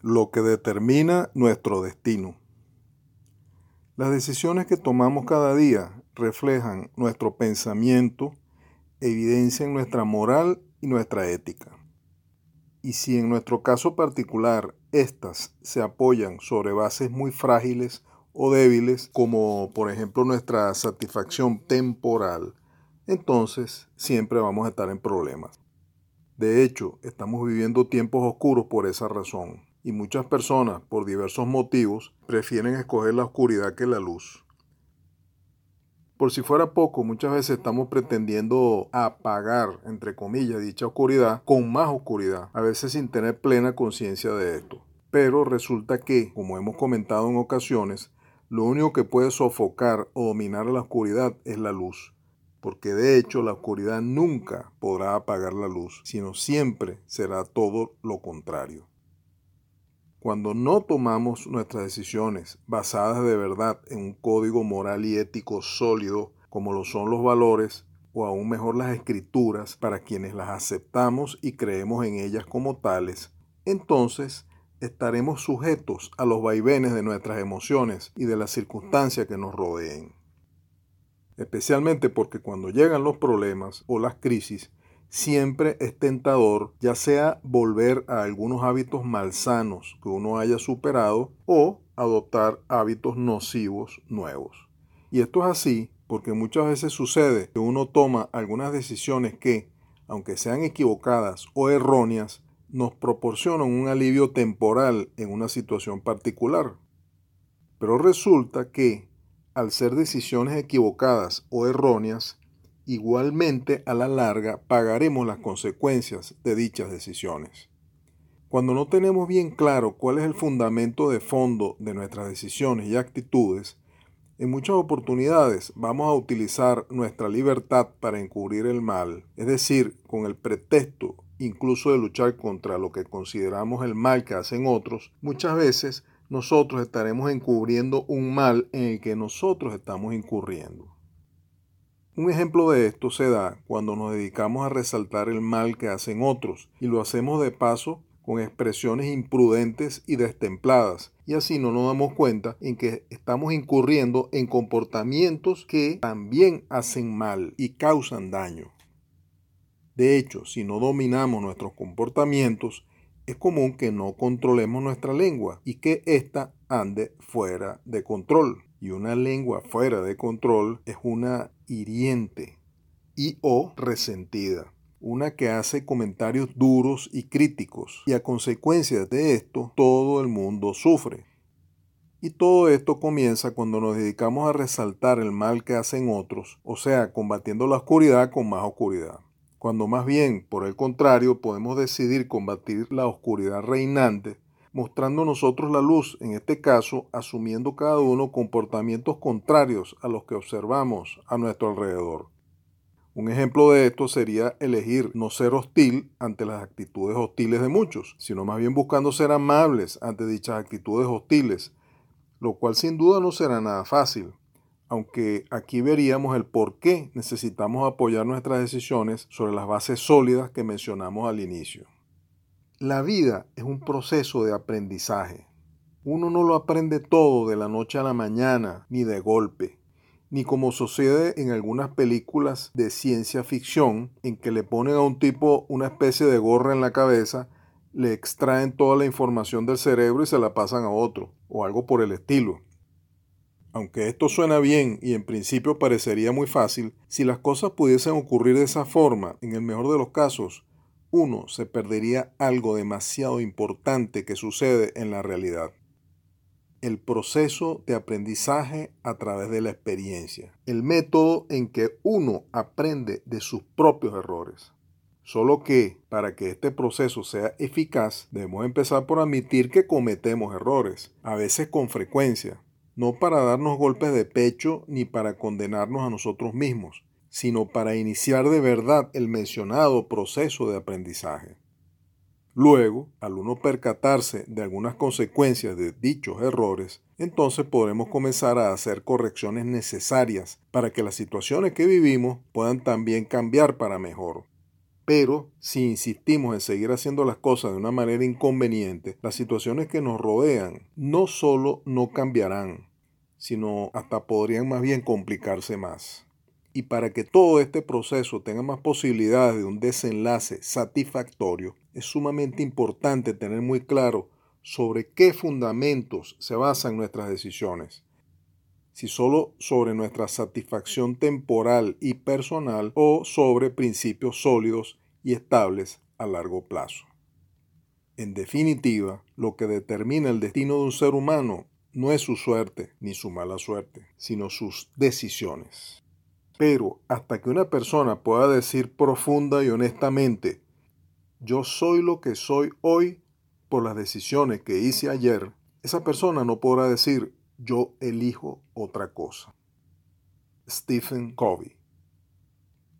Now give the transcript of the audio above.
lo que determina nuestro destino. Las decisiones que tomamos cada día reflejan nuestro pensamiento, evidencian nuestra moral y nuestra ética. Y si en nuestro caso particular estas se apoyan sobre bases muy frágiles o débiles, como por ejemplo nuestra satisfacción temporal, entonces siempre vamos a estar en problemas. De hecho, estamos viviendo tiempos oscuros por esa razón, y muchas personas, por diversos motivos, prefieren escoger la oscuridad que la luz. Por si fuera poco, muchas veces estamos pretendiendo apagar, entre comillas, dicha oscuridad con más oscuridad, a veces sin tener plena conciencia de esto. Pero resulta que, como hemos comentado en ocasiones, lo único que puede sofocar o dominar la oscuridad es la luz porque de hecho la oscuridad nunca podrá apagar la luz, sino siempre será todo lo contrario. Cuando no tomamos nuestras decisiones basadas de verdad en un código moral y ético sólido, como lo son los valores, o aún mejor las escrituras, para quienes las aceptamos y creemos en ellas como tales, entonces estaremos sujetos a los vaivenes de nuestras emociones y de las circunstancias que nos rodeen. Especialmente porque cuando llegan los problemas o las crisis, siempre es tentador ya sea volver a algunos hábitos malsanos que uno haya superado o adoptar hábitos nocivos nuevos. Y esto es así porque muchas veces sucede que uno toma algunas decisiones que, aunque sean equivocadas o erróneas, nos proporcionan un alivio temporal en una situación particular. Pero resulta que al ser decisiones equivocadas o erróneas, igualmente a la larga pagaremos las consecuencias de dichas decisiones. Cuando no tenemos bien claro cuál es el fundamento de fondo de nuestras decisiones y actitudes, en muchas oportunidades vamos a utilizar nuestra libertad para encubrir el mal, es decir, con el pretexto incluso de luchar contra lo que consideramos el mal que hacen otros, muchas veces nosotros estaremos encubriendo un mal en el que nosotros estamos incurriendo. Un ejemplo de esto se da cuando nos dedicamos a resaltar el mal que hacen otros y lo hacemos de paso con expresiones imprudentes y destempladas, y así no nos damos cuenta en que estamos incurriendo en comportamientos que también hacen mal y causan daño. De hecho, si no dominamos nuestros comportamientos, es común que no controlemos nuestra lengua y que ésta ande fuera de control. Y una lengua fuera de control es una hiriente y o resentida. Una que hace comentarios duros y críticos. Y a consecuencia de esto, todo el mundo sufre. Y todo esto comienza cuando nos dedicamos a resaltar el mal que hacen otros, o sea, combatiendo la oscuridad con más oscuridad cuando más bien, por el contrario, podemos decidir combatir la oscuridad reinante, mostrando nosotros la luz, en este caso, asumiendo cada uno comportamientos contrarios a los que observamos a nuestro alrededor. Un ejemplo de esto sería elegir no ser hostil ante las actitudes hostiles de muchos, sino más bien buscando ser amables ante dichas actitudes hostiles, lo cual sin duda no será nada fácil, aunque aquí veríamos el por qué necesitamos apoyar nuestras decisiones sobre las bases sólidas que mencionamos al inicio. La vida es un proceso de aprendizaje. Uno no lo aprende todo de la noche a la mañana, ni de golpe, ni como sucede en algunas películas de ciencia ficción, en que le ponen a un tipo una especie de gorra en la cabeza, le extraen toda la información del cerebro y se la pasan a otro, o algo por el estilo. Aunque esto suena bien y en principio parecería muy fácil, si las cosas pudiesen ocurrir de esa forma, en el mejor de los casos, uno se perdería algo demasiado importante que sucede en la realidad. El proceso de aprendizaje a través de la experiencia. El método en que uno aprende de sus propios errores. Solo que, para que este proceso sea eficaz, debemos empezar por admitir que cometemos errores, a veces con frecuencia, no para darnos golpes de pecho ni para condenarnos a nosotros mismos, sino para iniciar de verdad el mencionado proceso de aprendizaje. Luego, al uno percatarse de algunas consecuencias de dichos errores, entonces podremos comenzar a hacer correcciones necesarias para que las situaciones que vivimos puedan también cambiar para mejor. Pero si insistimos en seguir haciendo las cosas de una manera inconveniente, las situaciones que nos rodean no solo no cambiarán, sino hasta podrían más bien complicarse más. Y para que todo este proceso tenga más posibilidades de un desenlace satisfactorio, es sumamente importante tener muy claro sobre qué fundamentos se basan nuestras decisiones si solo sobre nuestra satisfacción temporal y personal o sobre principios sólidos y estables a largo plazo. En definitiva, lo que determina el destino de un ser humano no es su suerte ni su mala suerte, sino sus decisiones. Pero hasta que una persona pueda decir profunda y honestamente, yo soy lo que soy hoy por las decisiones que hice ayer, esa persona no podrá decir yo elijo otra cosa. Stephen Covey